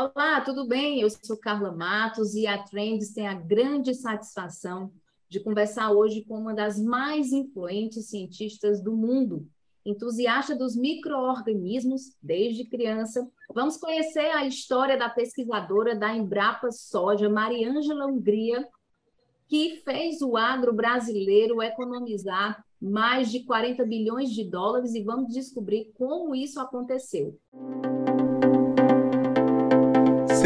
Olá, tudo bem? Eu sou Carla Matos e a Trends tem a grande satisfação de conversar hoje com uma das mais influentes cientistas do mundo, entusiasta dos micro-organismos desde criança. Vamos conhecer a história da pesquisadora da Embrapa Soja, Mariângela Hungria, que fez o agro brasileiro economizar mais de 40 bilhões de dólares e vamos descobrir como isso aconteceu.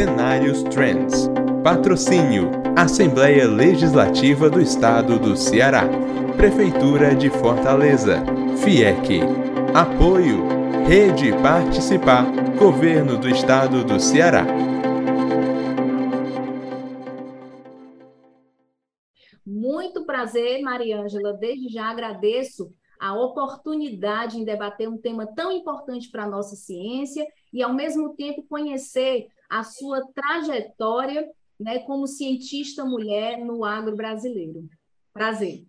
Cenários Trends. Patrocínio: Assembleia Legislativa do Estado do Ceará. Prefeitura de Fortaleza. FIEC. Apoio: Rede Participar. Governo do Estado do Ceará. Muito prazer, Mariângela. Desde já agradeço a oportunidade em debater um tema tão importante para a nossa ciência e, ao mesmo tempo, conhecer a sua trajetória né, como cientista mulher no agro brasileiro. Prazer.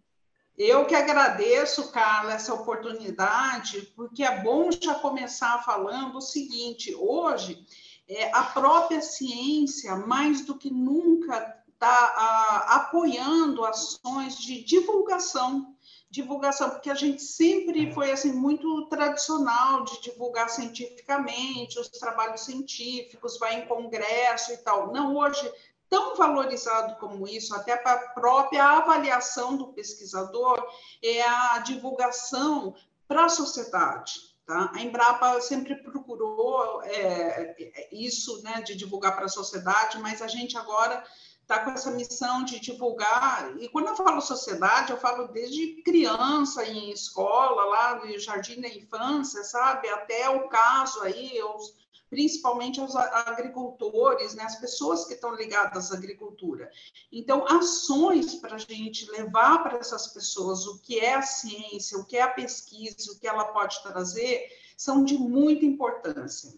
Eu que agradeço, Carla, essa oportunidade, porque é bom já começar falando o seguinte: hoje, é, a própria ciência, mais do que nunca, está apoiando ações de divulgação divulgação, porque a gente sempre foi assim muito tradicional de divulgar cientificamente os trabalhos científicos, vai em congresso e tal. Não hoje tão valorizado como isso, até para a própria avaliação do pesquisador, é a divulgação para a sociedade. Tá? A Embrapa sempre procurou é, é isso, né, de divulgar para a sociedade, mas a gente agora está com essa missão de divulgar. E quando eu falo sociedade, eu falo desde criança em escola, lá no jardim da infância, sabe? Até o caso aí, os, principalmente os agricultores, né? as pessoas que estão ligadas à agricultura. Então, ações para a gente levar para essas pessoas o que é a ciência, o que é a pesquisa, o que ela pode trazer, são de muita importância.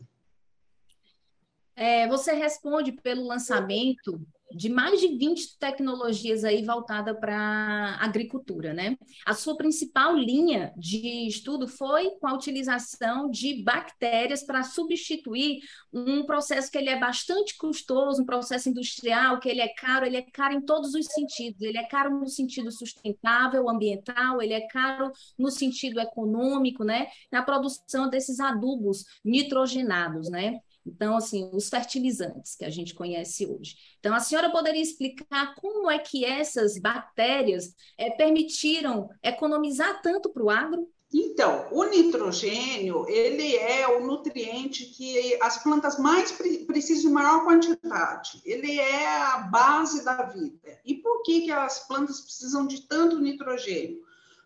É, você responde pelo lançamento de mais de 20 tecnologias aí voltada para agricultura, né? A sua principal linha de estudo foi com a utilização de bactérias para substituir um processo que ele é bastante custoso, um processo industrial, que ele é caro, ele é caro em todos os sentidos. Ele é caro no sentido sustentável, ambiental, ele é caro no sentido econômico, né? Na produção desses adubos nitrogenados, né? Então, assim, os fertilizantes que a gente conhece hoje. Então, a senhora poderia explicar como é que essas bactérias é, permitiram economizar tanto para o agro? Então, o nitrogênio, ele é o nutriente que as plantas mais pre precisam de maior quantidade. Ele é a base da vida. E por que, que as plantas precisam de tanto nitrogênio?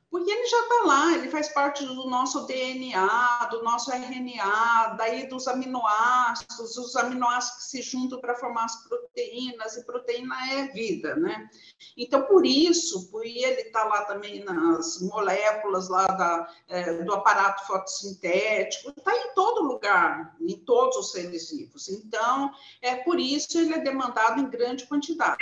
Porque ele já está lá, ele faz parte do nosso DNA, do nosso RNA, daí dos aminoácidos, os aminoácidos que se juntam para formar as proteínas, e proteína é vida, né? Então, por isso, por ele está lá também nas moléculas lá da, é, do aparato fotossintético, está em todo lugar, em todos os seres vivos. Então, é por isso ele é demandado em grande quantidade.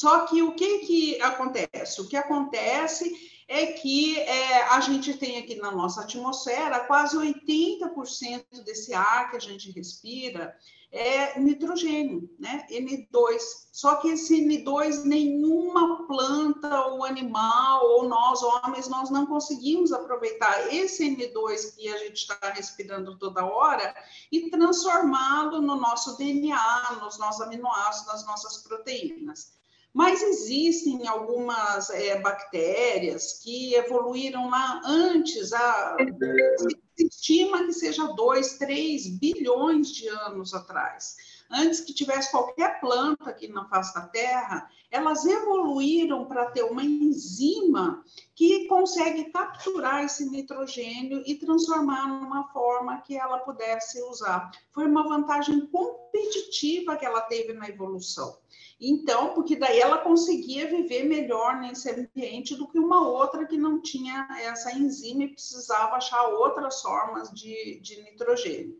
Só que o que, que acontece? O que acontece é que é, a gente tem aqui na nossa atmosfera quase 80% desse ar que a gente respira é nitrogênio, né? N2. Só que esse N2 nenhuma planta ou animal ou nós homens nós não conseguimos aproveitar esse N2 que a gente está respirando toda hora e transformá-lo no nosso DNA, nos nossos aminoácidos, nas nossas proteínas. Mas existem algumas é, bactérias que evoluíram lá antes, a, se estima que seja 2, 3 bilhões de anos atrás. Antes que tivesse qualquer planta aqui na face da Terra, elas evoluíram para ter uma enzima que consegue capturar esse nitrogênio e transformar numa forma que ela pudesse usar. Foi uma vantagem competitiva que ela teve na evolução. Então, porque daí ela conseguia viver melhor nesse ambiente do que uma outra que não tinha essa enzima e precisava achar outras formas de, de nitrogênio.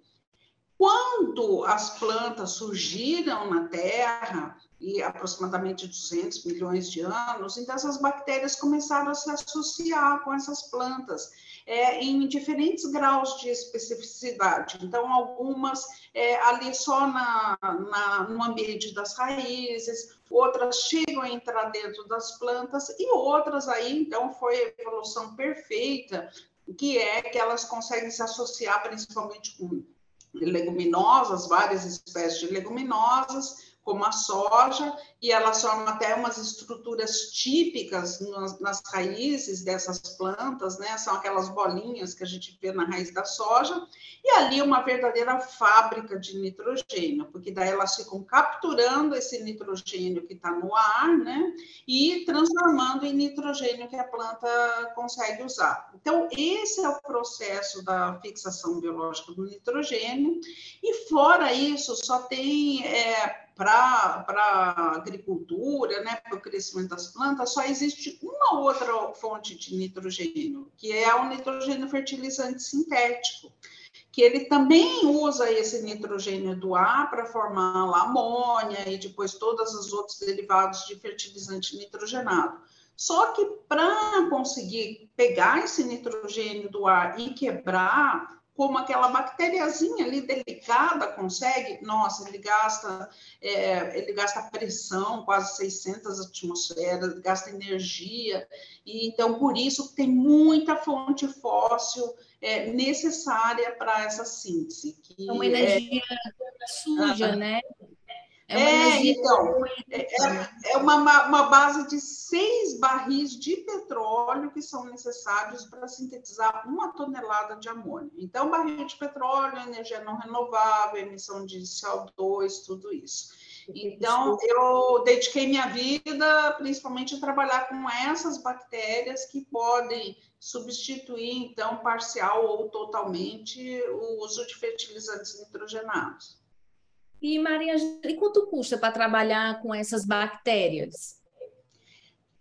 Quando as plantas surgiram na Terra, e aproximadamente 200 milhões de anos, então essas bactérias começaram a se associar com essas plantas é, em diferentes graus de especificidade. Então, algumas é, ali só na, na, no ambiente das raízes, outras chegam a entrar dentro das plantas e outras aí, então, foi a evolução perfeita, que é que elas conseguem se associar principalmente com leguminosas, várias espécies de leguminosas, como a soja, e elas formam até umas estruturas típicas nas, nas, raízes dessas plantas, né? São aquelas bolinhas que a gente vê na raiz da soja, e ali uma verdadeira fábrica de nitrogênio, porque daí elas ficam capturando esse nitrogênio que está no ar, né? E transformando em nitrogênio que a planta consegue usar. Então, esse é o processo da fixação biológica do nitrogênio, e fora isso, só tem. É, para a agricultura, né, para o crescimento das plantas, só existe uma outra fonte de nitrogênio, que é o nitrogênio fertilizante sintético, que ele também usa esse nitrogênio do ar para formar a amônia e depois todos os outros derivados de fertilizante nitrogenado. Só que para conseguir pegar esse nitrogênio do ar e quebrar como aquela bactériazinha ali delicada consegue, nossa, ele gasta, é, ele gasta pressão, quase 600 atmosferas, gasta energia, e então por isso tem muita fonte fóssil é, necessária para essa síntese. Que é uma energia é, suja, né? É, é então, é, é, é uma, uma base de seis barris de petróleo que são necessários para sintetizar uma tonelada de amônio. Então, barril de petróleo, energia não renovável, emissão de CO2, tudo isso. Então, eu dediquei minha vida principalmente a trabalhar com essas bactérias que podem substituir, então, parcial ou totalmente, o uso de fertilizantes nitrogenados. E, Maria, e quanto custa para trabalhar com essas bactérias?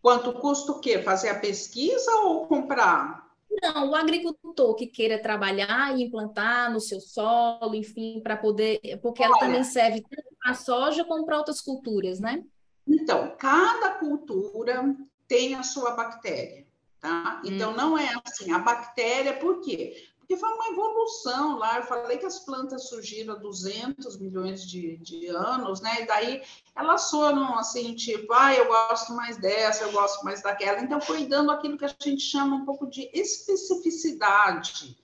Quanto custa o quê? Fazer a pesquisa ou comprar? Não, o agricultor que queira trabalhar e implantar no seu solo, enfim, para poder. Porque Olha, ela também serve tanto para a soja como para outras culturas, né? Então, cada cultura tem a sua bactéria, tá? Então, hum. não é assim, a bactéria, por quê? Porque foi uma evolução lá. Eu falei que as plantas surgiram há 200 milhões de, de anos, né? E daí elas foram assim, tipo, ah, eu gosto mais dessa, eu gosto mais daquela. Então, foi dando aquilo que a gente chama um pouco de especificidade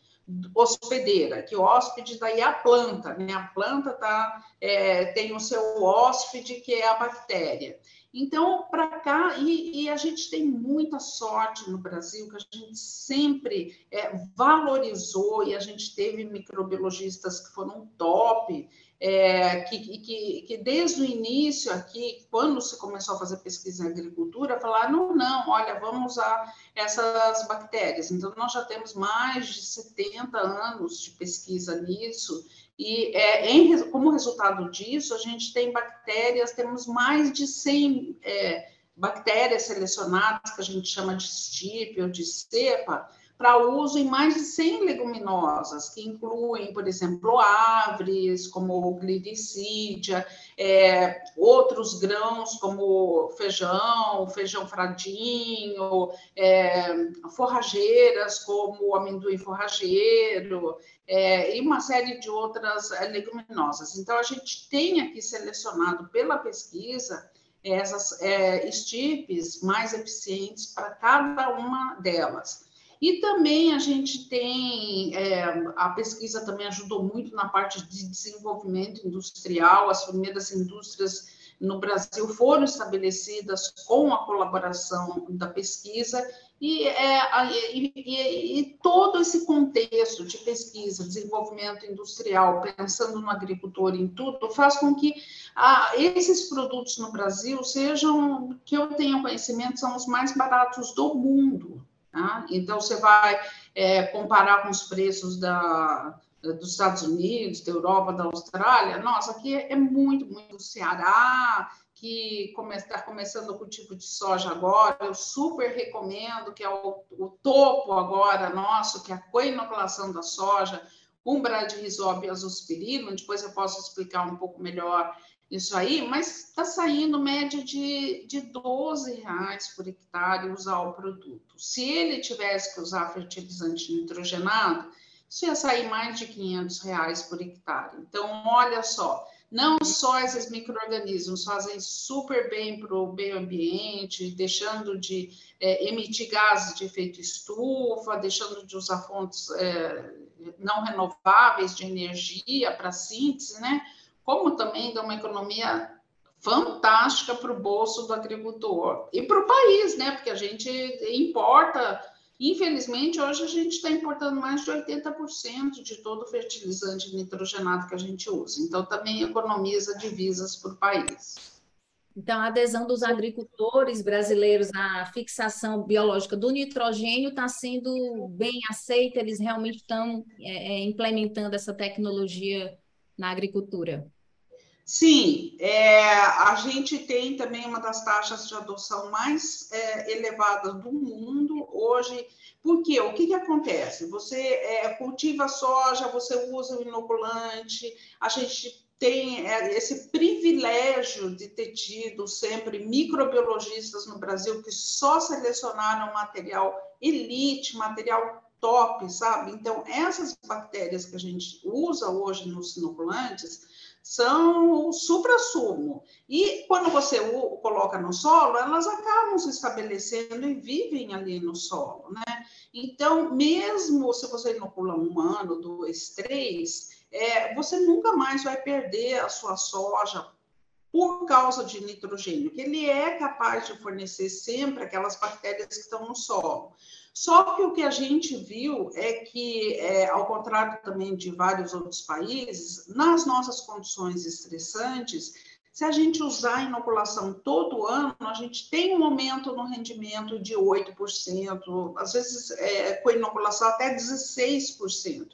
hospedeira, que o hóspede daí é a planta, né? A planta tá, é, tem o seu hóspede, que é a bactéria. Então, para cá, e, e, a gente tem muita sorte no Brasil, que a gente sempre é, valorizou, e a gente teve microbiologistas que foram top, é, que, que, que, desde o início aqui, quando se começou a fazer pesquisa em agricultura, falaram, não, não, olha, vamos usar essas bactérias. Então, nós já temos mais de 70 anos de pesquisa nisso, e é, em, como resultado disso, a gente tem bactérias, temos mais de 100 é, bactérias selecionadas, que a gente chama de ou de cepa, para uso em mais de 100 leguminosas, que incluem, por exemplo, árvores, como glycídia, é, outros grãos, como feijão, feijão fradinho, é, forrageiras, como amendoim forrageiro, é, e uma série de outras é, leguminosas. Então, a gente tem aqui selecionado pela pesquisa essas é, mais eficientes para cada uma delas. E também a gente tem, é, a pesquisa também ajudou muito na parte de desenvolvimento industrial, as primeiras indústrias no Brasil foram estabelecidas com a colaboração da pesquisa, e, é, e, e, e, todo esse contexto de pesquisa, desenvolvimento industrial, pensando no agricultor em tudo, faz com que ah, esses produtos no Brasil sejam, que eu tenha conhecimento, são os mais baratos do mundo. Tá? Então, você vai é, comparar com os preços da, dos Estados Unidos, da Europa, da Austrália. Nossa, aqui é muito, muito Ceará, que está começando o cultivo de soja agora. Eu super recomendo, que é o, o topo agora nosso, que é a coinoculação da soja, com bradyrhizobia azospirillum. Depois eu posso explicar um pouco melhor isso aí, mas está saindo média de, de 12 reais por hectare usar o produto. Se ele tivesse que usar fertilizante nitrogenado, isso ia sair mais de 500 reais por hectare. Então, olha só, não só esses micro-organismos fazem super bem para o meio ambiente, deixando de é, emitir gases de efeito estufa, deixando de usar fontes é, não renováveis de energia para síntese, né? Como também dá uma economia fantástica para o bolso do agricultor e para o país, né? Porque a gente importa Infelizmente, hoje a gente está importando mais de 80% de todo o fertilizante nitrogenado que a gente usa. Então, também economiza divisas para o país. Então, a adesão dos agricultores brasileiros à fixação biológica do nitrogênio está sendo bem aceita, eles realmente estão é, é, implementando essa tecnologia na agricultura. Sim, é, a gente tem também uma das taxas de adoção mais é, elevadas do mundo hoje. Porque o que, que acontece? Você é, cultiva soja, você usa o inoculante, a gente tem é, esse privilégio de ter tido sempre microbiologistas no Brasil que só selecionaram material elite, material top, sabe? Então, essas bactérias que a gente usa hoje nos inoculantes, são o supra-sumo. E quando você o coloca no solo, elas acabam se estabelecendo e vivem ali no solo, né? Então, mesmo se você inocula um ano, dois, três, é, você nunca mais vai perder a sua soja por causa de nitrogênio, que ele é capaz de fornecer sempre aquelas bactérias que estão no solo. Só que o que a gente viu é que, é, ao contrário também de vários outros países, nas nossas condições estressantes, se a gente usar a inoculação todo ano, a gente tem um aumento no rendimento de 8%, às vezes é, com inoculação até 16%.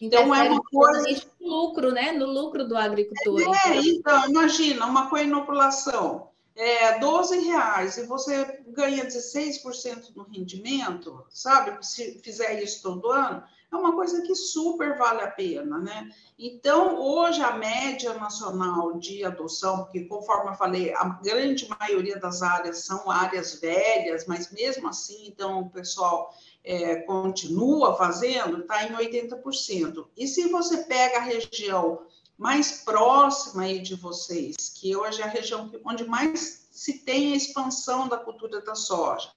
Então, é uma coisa. No lucro, né? No lucro do agricultor. É, então, imagina, uma co-inoculação é, 12 reais e você ganha 16% no rendimento, sabe? Se fizer isso todo ano, é uma coisa que super vale a pena, né? Então, hoje a média nacional de adoção, porque conforme eu falei, a grande maioria das áreas são áreas velhas, mas mesmo assim, então o pessoal é, continua fazendo, está em 80%. E se você pega a região mais próxima aí de vocês, que hoje é a região onde mais se tem a expansão da cultura da soja,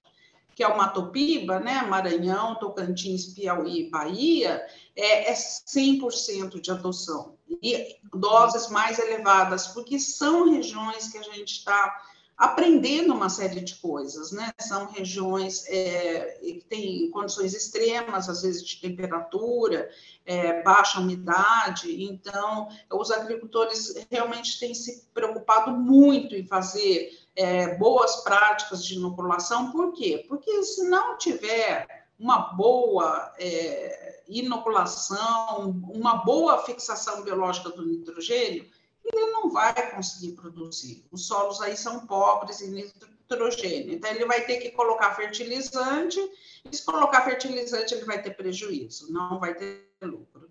que é o Matopiba, né, Maranhão, Tocantins, Piauí, Bahia, é, é 100% de adoção. E doses mais elevadas, porque são regiões que a gente está aprendendo uma série de coisas, né? São regiões é, que têm condições extremas, às vezes de temperatura, é, baixa umidade, então os agricultores realmente têm se preocupado muito em fazer é, boas práticas de inoculação, por quê? Porque se não tiver uma boa é, inoculação, uma boa fixação biológica do nitrogênio, ele não vai conseguir produzir. Os solos aí são pobres em nitrogênio. Então, ele vai ter que colocar fertilizante, e se colocar fertilizante, ele vai ter prejuízo, não vai ter lucro.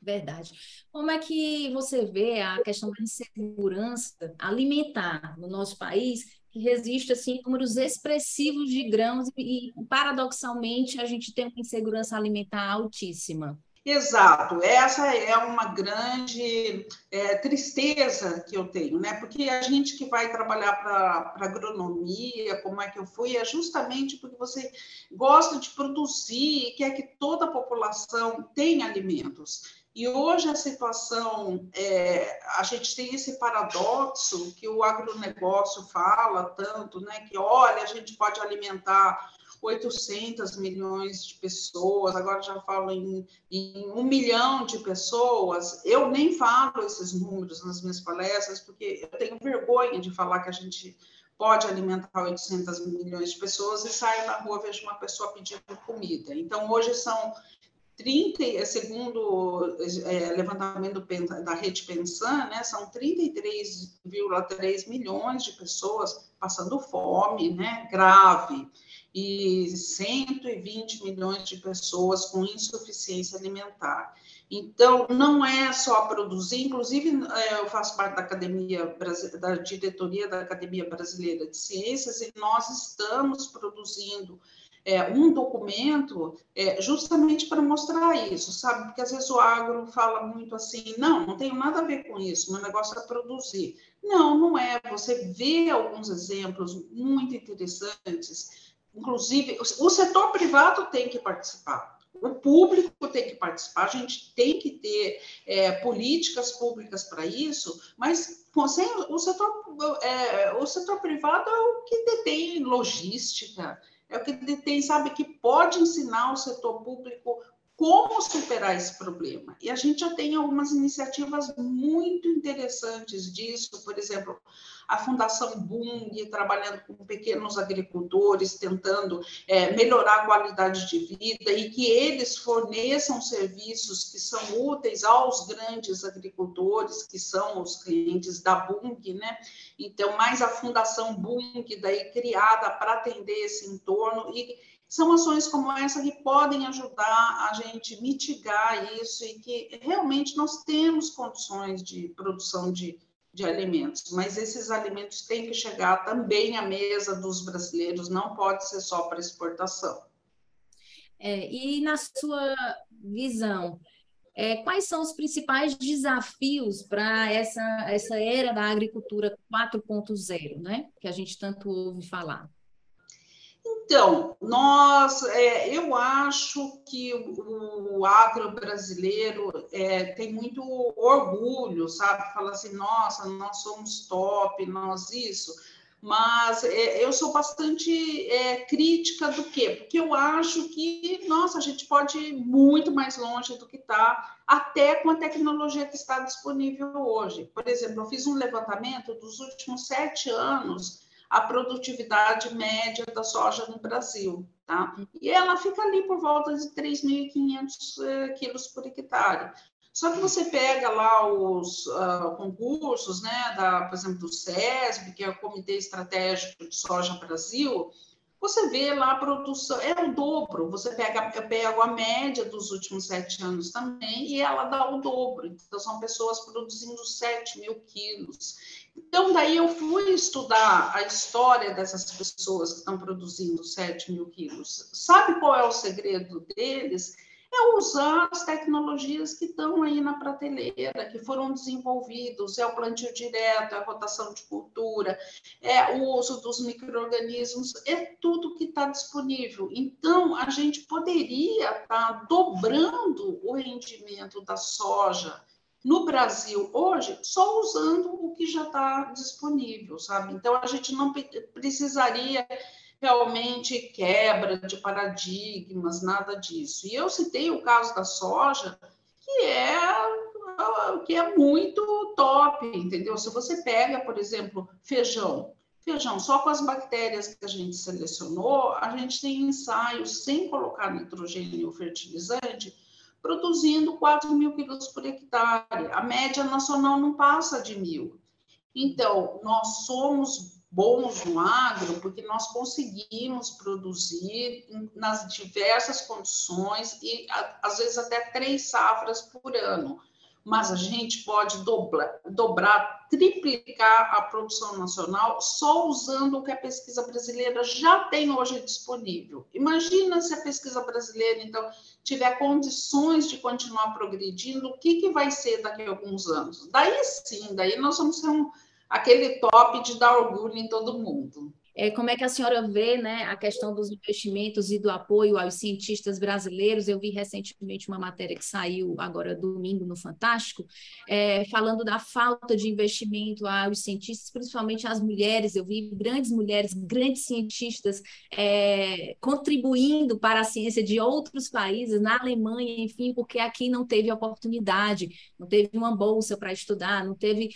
Verdade. Como é que você vê a questão da insegurança alimentar no nosso país, que resiste assim números expressivos de grãos e, paradoxalmente, a gente tem uma insegurança alimentar altíssima? Exato, essa é uma grande é, tristeza que eu tenho, né? Porque a gente que vai trabalhar para agronomia, como é que eu fui, é justamente porque você gosta de produzir e quer que toda a população tenha alimentos. E hoje a situação, é, a gente tem esse paradoxo que o agronegócio fala tanto, né? Que olha, a gente pode alimentar 800 milhões de pessoas, agora já falo em, em um milhão de pessoas. Eu nem falo esses números nas minhas palestras, porque eu tenho vergonha de falar que a gente pode alimentar 800 milhões de pessoas e saio na rua vejo uma pessoa pedindo comida. Então, hoje são 30, segundo é, levantamento da rede Pensan, né, são 33,3 milhões de pessoas passando fome, né, grave e 120 milhões de pessoas com insuficiência alimentar. Então, não é só produzir, inclusive é, eu faço parte da academia, da diretoria da Academia Brasileira de Ciências, e nós estamos produzindo é, um documento é, justamente para mostrar isso, sabe? Porque às vezes o agro fala muito assim, não, não tenho nada a ver com isso, meu negócio é produzir. Não, não é. Você vê alguns exemplos muito interessantes, inclusive o setor privado tem que participar o público tem que participar, a gente tem que ter é, políticas públicas para isso, mas sem, o, setor, é, o setor privado é o que detém logística, é o que detém, sabe, que pode ensinar o setor público como superar esse problema. E a gente já tem algumas iniciativas muito interessantes disso, por exemplo, a Fundação Bung, trabalhando com pequenos agricultores, tentando é, melhorar a qualidade de vida e que eles forneçam serviços que são úteis aos grandes agricultores, que são os clientes da Bung, né? Então, mais a Fundação Bung, daí criada para atender esse entorno e são ações como essa que podem ajudar a gente mitigar isso e que realmente nós temos condições de produção de de alimentos, mas esses alimentos têm que chegar também à mesa dos brasileiros, não pode ser só para exportação. É, e na sua visão, é, quais são os principais desafios para essa, essa era da agricultura 4.0, né? Que a gente tanto ouve falar? Então, nós, é, eu acho que o, o agro brasileiro é, tem muito orgulho, sabe? Fala assim, nossa, nós somos top, nós isso. Mas é, eu sou bastante é, crítica do quê? Porque eu acho que, nossa, a gente pode ir muito mais longe do que está, até com a tecnologia que está disponível hoje. Por exemplo, eu fiz um levantamento dos últimos sete anos a produtividade média da soja no Brasil. Tá? E ela fica ali por volta de 3.500 eh, quilos por hectare. Só que você pega lá os uh, concursos, né, da, por exemplo, do SESB, que é o Comitê Estratégico de Soja Brasil, você vê lá a produção, é o dobro. Você pega, eu pego a média dos últimos sete anos também e ela dá o dobro. Então, são pessoas produzindo 7 mil quilos. Então, daí eu fui estudar a história dessas pessoas que estão produzindo 7 mil quilos. Sabe qual é o segredo deles? É usar as tecnologias que estão aí na prateleira, que foram desenvolvidos, é o plantio direto, é a rotação de cultura, é o uso dos micro-organismos, é tudo que está disponível. Então, a gente poderia estar tá dobrando o rendimento da soja, no Brasil hoje só usando o que já está disponível, sabe? Então a gente não precisaria realmente quebra de paradigmas, nada disso. E eu citei o caso da soja, que é que é muito top, entendeu? Se você pega, por exemplo, feijão, feijão só com as bactérias que a gente selecionou, a gente tem ensaios sem colocar nitrogênio fertilizante produzindo 4 mil quilos por hectare. A média nacional não passa de mil. Então, nós somos bons no agro porque nós conseguimos produzir nas diversas condições e às vezes até três safras por ano mas a gente pode dobrar, dobrar, triplicar a produção nacional só usando o que a pesquisa brasileira já tem hoje disponível. Imagina se a pesquisa brasileira, então, tiver condições de continuar progredindo, o que, que vai ser daqui a alguns anos? Daí sim, daí nós vamos ter um, aquele top de dar orgulho em todo mundo. É, como é que a senhora vê né, a questão dos investimentos e do apoio aos cientistas brasileiros? Eu vi recentemente uma matéria que saiu agora domingo no Fantástico, é, falando da falta de investimento aos cientistas, principalmente às mulheres. Eu vi grandes mulheres, grandes cientistas é, contribuindo para a ciência de outros países, na Alemanha, enfim, porque aqui não teve oportunidade, não teve uma bolsa para estudar, não teve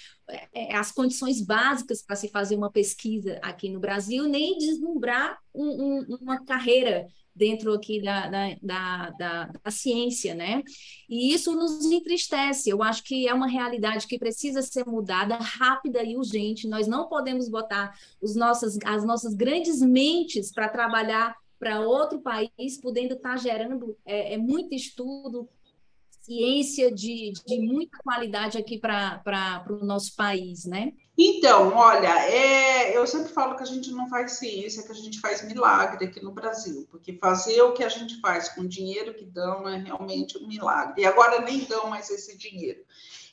as condições básicas para se fazer uma pesquisa aqui no Brasil, nem deslumbrar um, um, uma carreira dentro aqui da, da, da, da, da ciência, né? E isso nos entristece. Eu acho que é uma realidade que precisa ser mudada rápida e urgente. Nós não podemos botar os nossas, as nossas grandes mentes para trabalhar para outro país, podendo estar tá gerando é, é, muito estudo, ciência de, de muita qualidade aqui para o nosso país, né? Então, olha, é, eu sempre falo que a gente não faz ciência, que a gente faz milagre aqui no Brasil, porque fazer o que a gente faz com o dinheiro que dão é realmente um milagre. E agora nem dão mais esse dinheiro.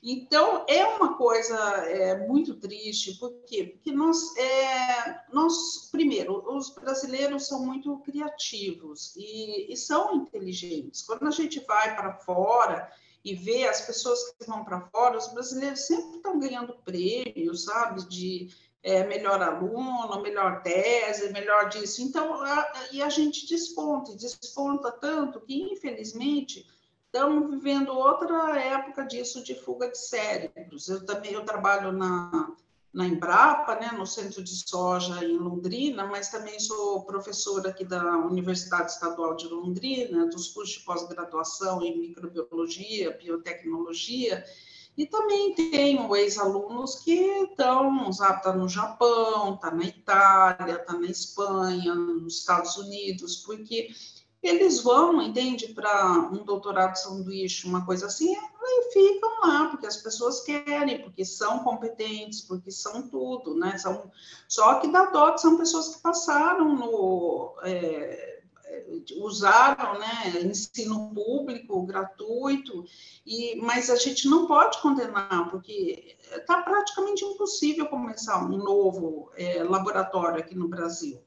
Então, é uma coisa é, muito triste, por quê? Porque nós, é, nós, primeiro, os brasileiros são muito criativos e, e são inteligentes. Quando a gente vai para fora e vê as pessoas que vão para fora, os brasileiros sempre estão ganhando prêmios, sabe, de é, melhor aluno, melhor tese, melhor disso. Então, a, e a gente desponta, desponta tanto que, infelizmente, estamos vivendo outra época disso de fuga de cérebros. Eu também eu trabalho na, na Embrapa, né, no Centro de Soja em Londrina, mas também sou professora aqui da Universidade Estadual de Londrina, dos cursos de pós-graduação em microbiologia, biotecnologia, e também tenho ex-alunos que estão, sabe, tá no Japão, tá na Itália, tá na Espanha, nos Estados Unidos, porque eles vão, entende, para um doutorado sanduíche, uma coisa assim, e ficam lá, porque as pessoas querem, porque são competentes, porque são tudo, né? São, só que da DOC são pessoas que passaram no. É, usaram né, ensino público gratuito, e, mas a gente não pode condenar, porque está praticamente impossível começar um novo é, laboratório aqui no Brasil.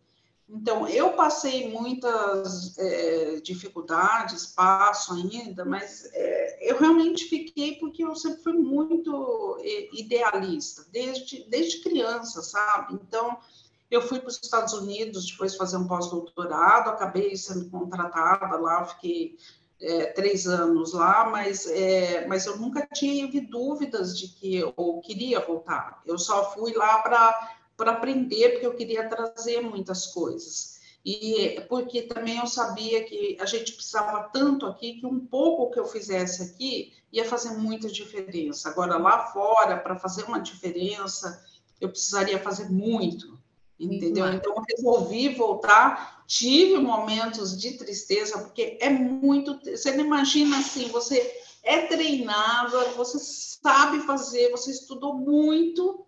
Então, eu passei muitas é, dificuldades, passo ainda, mas é, eu realmente fiquei porque eu sempre fui muito é, idealista, desde, desde criança, sabe? Então, eu fui para os Estados Unidos depois fazer um pós-doutorado, acabei sendo contratada lá, fiquei é, três anos lá, mas, é, mas eu nunca tive dúvidas de que eu queria voltar. Eu só fui lá para para aprender, porque eu queria trazer muitas coisas. E porque também eu sabia que a gente precisava tanto aqui que um pouco que eu fizesse aqui ia fazer muita diferença. Agora, lá fora, para fazer uma diferença, eu precisaria fazer muito, entendeu? Então, eu resolvi voltar. Tive momentos de tristeza, porque é muito. Você não imagina assim, você é treinada, você sabe fazer, você estudou muito,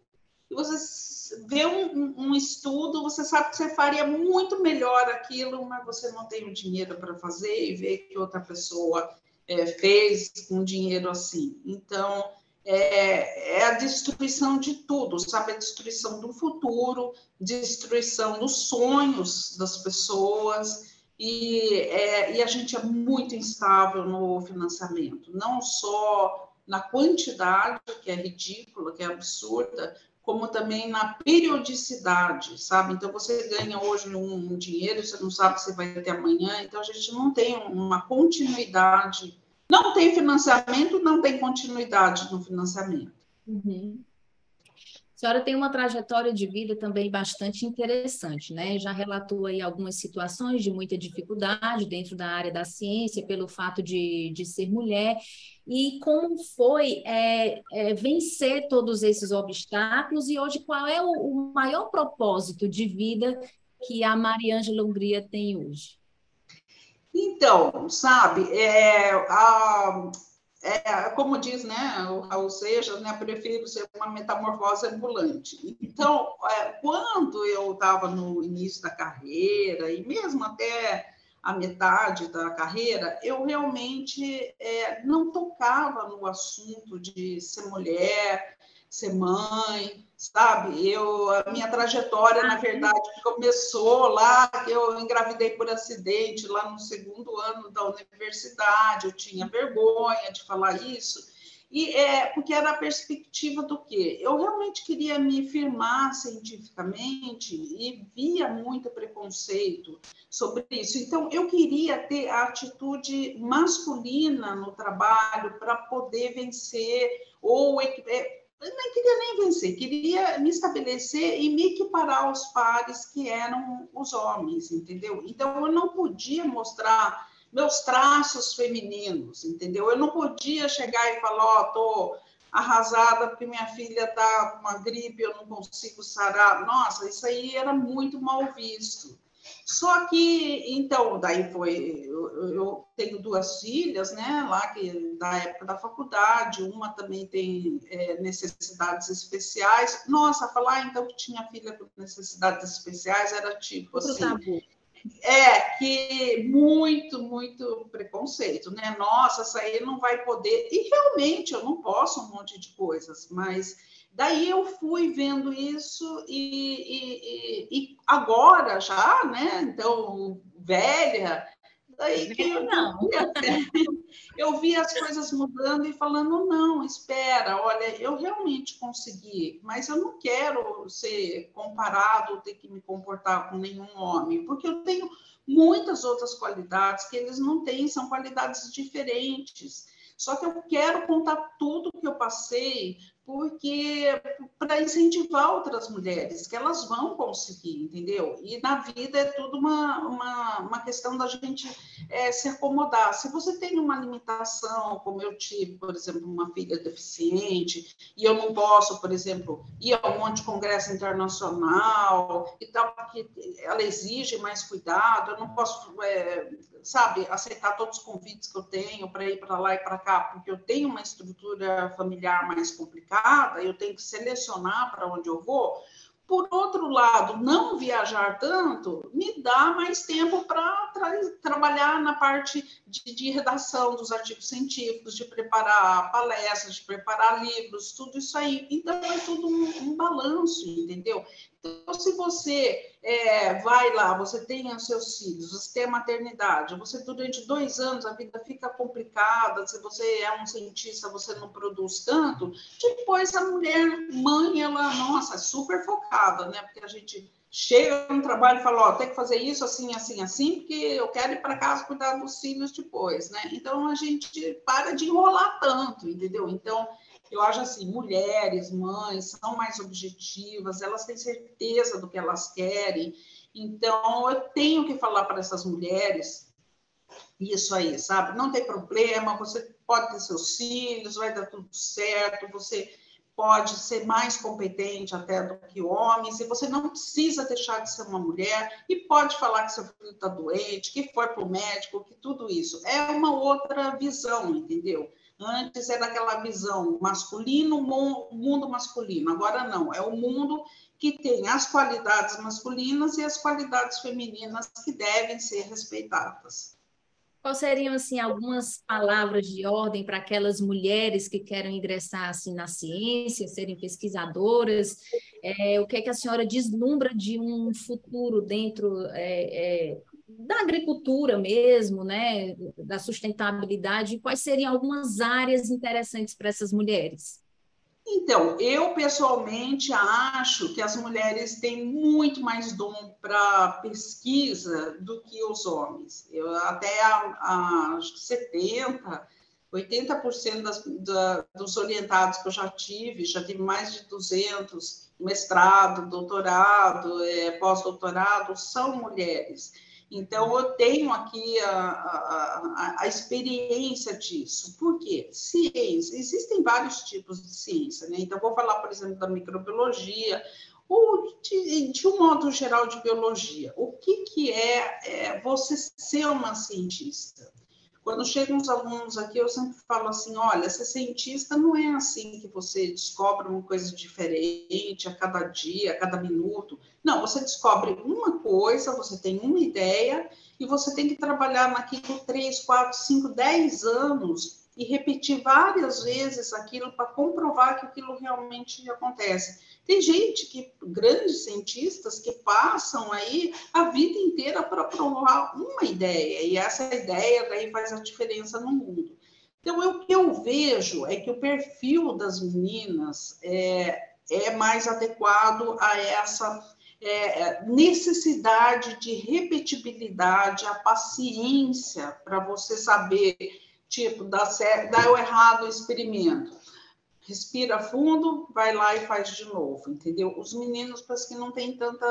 e você vê um, um, estudo, você sabe que você faria muito melhor aquilo, mas você não tem o dinheiro para fazer e vê que outra pessoa é, fez com dinheiro assim. Então, é, é, a destruição de tudo, sabe? A destruição do futuro, destruição dos sonhos das pessoas. E, é, e a gente é muito instável no financiamento, não só na quantidade, que é ridícula, que é absurda, como também na periodicidade, sabe? Então, você ganha hoje um, dinheiro, você não sabe se vai ter amanhã, então a gente não tem uma continuidade. Não tem financiamento, não tem continuidade no financiamento. Uhum. Senhora tem uma trajetória de vida também bastante interessante, né? Já relatou aí algumas situações de muita dificuldade dentro da área da ciência, pelo fato de, de ser mulher, e como foi é, é, vencer todos esses obstáculos, e hoje qual é o, o maior propósito de vida que a Mariângela Hungria tem hoje? Então, sabe, é, a, é, como diz né, o Raul Seixas, né, prefiro ser uma metamorfose ambulante. Então, é, quando eu estava no início da carreira, e mesmo até a metade da carreira, eu realmente é, não tocava no assunto de ser mulher, ser mãe, sabe? Eu, a minha trajetória, na verdade, começou lá, eu engravidei por acidente, lá no segundo ano da universidade, eu tinha vergonha de falar isso, e é porque era a perspectiva do quê? Eu realmente queria me firmar cientificamente e via muito preconceito sobre isso. Então, eu queria ter a atitude masculina no trabalho para poder vencer ou é, eu não queria nem vencer, queria me estabelecer e me equiparar aos pares que eram os homens, entendeu? Então, eu não podia mostrar meus traços femininos, entendeu? Eu não podia chegar e falar, ó, oh, tô arrasada porque minha filha tá com uma gripe, eu não consigo sarar. Nossa, isso aí era muito mal visto. Só que, então, daí foi, eu, eu, tenho duas filhas, né, lá que da época da faculdade, uma também tem é, necessidades especiais. Nossa, falar então que tinha filha com necessidades especiais era tipo assim. É, que muito, muito preconceito, né? Nossa, essa aí não vai poder. E realmente eu não posso um monte de coisas, mas Daí eu fui vendo isso e, e, e agora já, né? Então, velha, daí que eu, não. eu vi as coisas mudando e falando, não, espera, olha, eu realmente consegui, mas eu não quero ser comparado, ter que me comportar com nenhum homem, porque eu tenho muitas outras qualidades que eles não têm, são qualidades diferentes. Só que eu quero contar tudo que eu passei porque para incentivar outras mulheres, que elas vão conseguir, entendeu? E na vida é tudo uma, uma, uma questão da gente é, se acomodar. Se você tem uma limitação, como eu tive, por exemplo, uma filha deficiente, e eu não posso, por exemplo, ir a um monte de congresso internacional e tal, porque ela exige mais cuidado, eu não posso, é, sabe, aceitar todos os convites que eu tenho para ir para lá e para cá, porque eu tenho uma estrutura familiar mais complicada eu tenho que selecionar para onde eu vou. Por outro lado, não viajar tanto me dá mais tempo para tra trabalhar na parte de, de, redação dos artigos científicos, de preparar palestras, de preparar livros, tudo isso aí. Então, é tudo um, um balanço, entendeu? Então, se você é, vai lá, você tem os seus filhos, você tem a maternidade, você durante dois anos a vida fica complicada, se você é um cientista, você não produz tanto, depois a mulher, mãe, ela, nossa, é super focada, né? Porque a gente chega no trabalho e fala, ó, tem que fazer isso assim, assim, assim, porque eu quero ir para casa cuidar dos filhos depois, né? Então a gente para de enrolar tanto, entendeu? Então eu acho assim, mulheres, mães, são mais objetivas, elas têm certeza do que elas querem. Então, eu tenho que falar para essas mulheres isso aí, sabe? Não tem problema, você pode ter seus filhos, vai dar tudo certo, você pode ser mais competente até do que homens, e você não precisa deixar de ser uma mulher, e pode falar que seu filho está doente, que foi para o médico, que tudo isso. É uma outra visão, entendeu? Antes era aquela visão masculino, mundo masculino. Agora não, é o mundo que tem as qualidades masculinas e as qualidades femininas que devem ser respeitadas. Quais seriam assim algumas palavras de ordem para aquelas mulheres que querem ingressar assim na ciência, serem pesquisadoras? É, o que é que a senhora deslumbra de um futuro dentro é, é, da agricultura mesmo, né, da sustentabilidade, quais seriam algumas áreas interessantes para essas mulheres? Então, eu pessoalmente acho que as mulheres têm muito mais dom para pesquisa do que os homens. Eu até a, a 70, 80% das, da, dos orientados que eu já tive, já tive mais de 200, mestrado, doutorado, é, pós-doutorado, são mulheres. Então, eu tenho aqui a, a, a, experiência disso. Por quê? Ciência. Existem vários tipos de ciência, né? Então, vou falar, por exemplo, da microbiologia, ou de, de um modo geral de biologia. O que, que é, é você ser uma cientista? Quando chegam os alunos aqui, eu sempre falo assim: olha, ser cientista não é assim que você descobre uma coisa diferente a cada dia, a cada minuto. Não, você descobre uma coisa, você tem uma ideia e você tem que trabalhar naquilo três, quatro, cinco, dez anos e repetir várias vezes aquilo para comprovar que aquilo realmente acontece. Tem gente que, grandes cientistas, que passam aí a vida inteira para provar uma ideia, e essa ideia daí faz a diferença no mundo. Então, o que eu vejo é que o perfil das meninas é, é mais adequado a essa é, necessidade de repetibilidade, a paciência para você saber Tipo, dá, certo, dá errado o experimento. Respira fundo, vai lá e faz de novo, entendeu? Os meninos parece que não tem tanta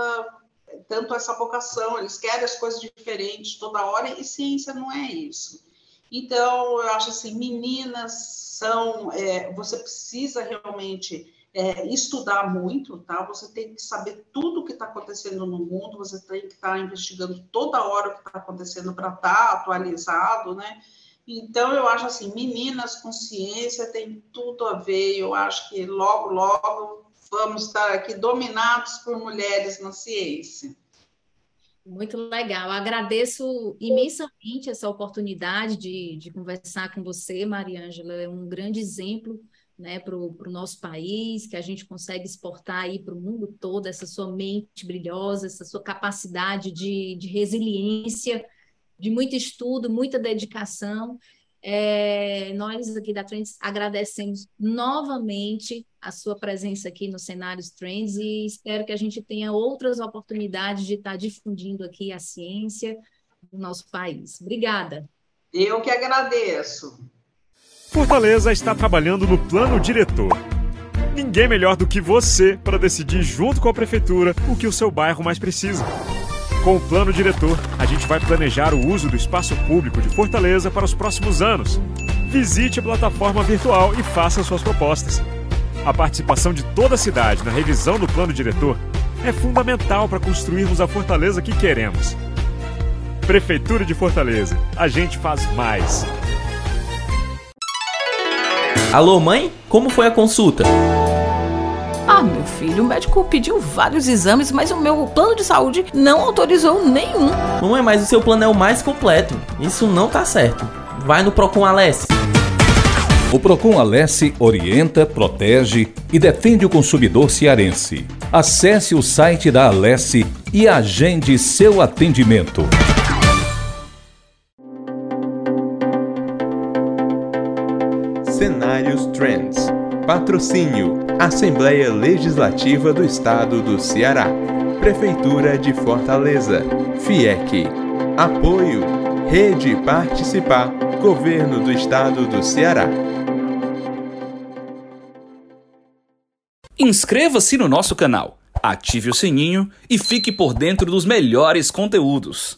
tanto essa vocação, eles querem as coisas diferentes toda hora e ciência não é isso. Então, eu acho assim, meninas são, é, você precisa realmente é, estudar muito, tá? Você tem que saber tudo o que está acontecendo no mundo, você tem que estar tá investigando toda hora o que está acontecendo para estar tá atualizado, né? Então, eu acho assim, meninas com ciência tem tudo a ver, eu acho que logo, logo vamos estar aqui dominados por mulheres na ciência. Muito legal. Agradeço imensamente essa oportunidade de, de conversar com você, Mariângela. É um grande exemplo né, para o nosso país, que a gente consegue exportar aí para o mundo todo essa sua mente brilhosa, essa sua capacidade de, de resiliência, de muito estudo, muita dedicação. É, nós aqui da Trends agradecemos novamente a sua presença aqui no Cenários Trends e espero que a gente tenha outras oportunidades de estar difundindo aqui a ciência no nosso país. Obrigada. Eu que agradeço. Fortaleza está trabalhando no plano diretor. Ninguém melhor do que você para decidir junto com a prefeitura o que o seu bairro mais precisa. Com o plano diretor, a gente vai planejar o uso do espaço público de Fortaleza para os próximos anos. Visite a plataforma virtual e faça suas propostas. A participação de toda a cidade na revisão do plano diretor é fundamental para construirmos a Fortaleza que queremos. Prefeitura de Fortaleza, a gente faz mais. Alô, mãe? Como foi a consulta? Ah, meu filho, o médico pediu vários exames, mas o meu plano de saúde não autorizou nenhum. Não é mais o seu plano é o mais completo. Isso não tá certo. Vai no Procon Alesse. O Procon Alesse orienta, protege e defende o consumidor cearense. Acesse o site da Alesse e agende seu atendimento. Cenários Trends. Patrocínio Assembleia Legislativa do Estado do Ceará. Prefeitura de Fortaleza. FIEC. Apoio. Rede Participar. Governo do Estado do Ceará. Inscreva-se no nosso canal, ative o sininho e fique por dentro dos melhores conteúdos.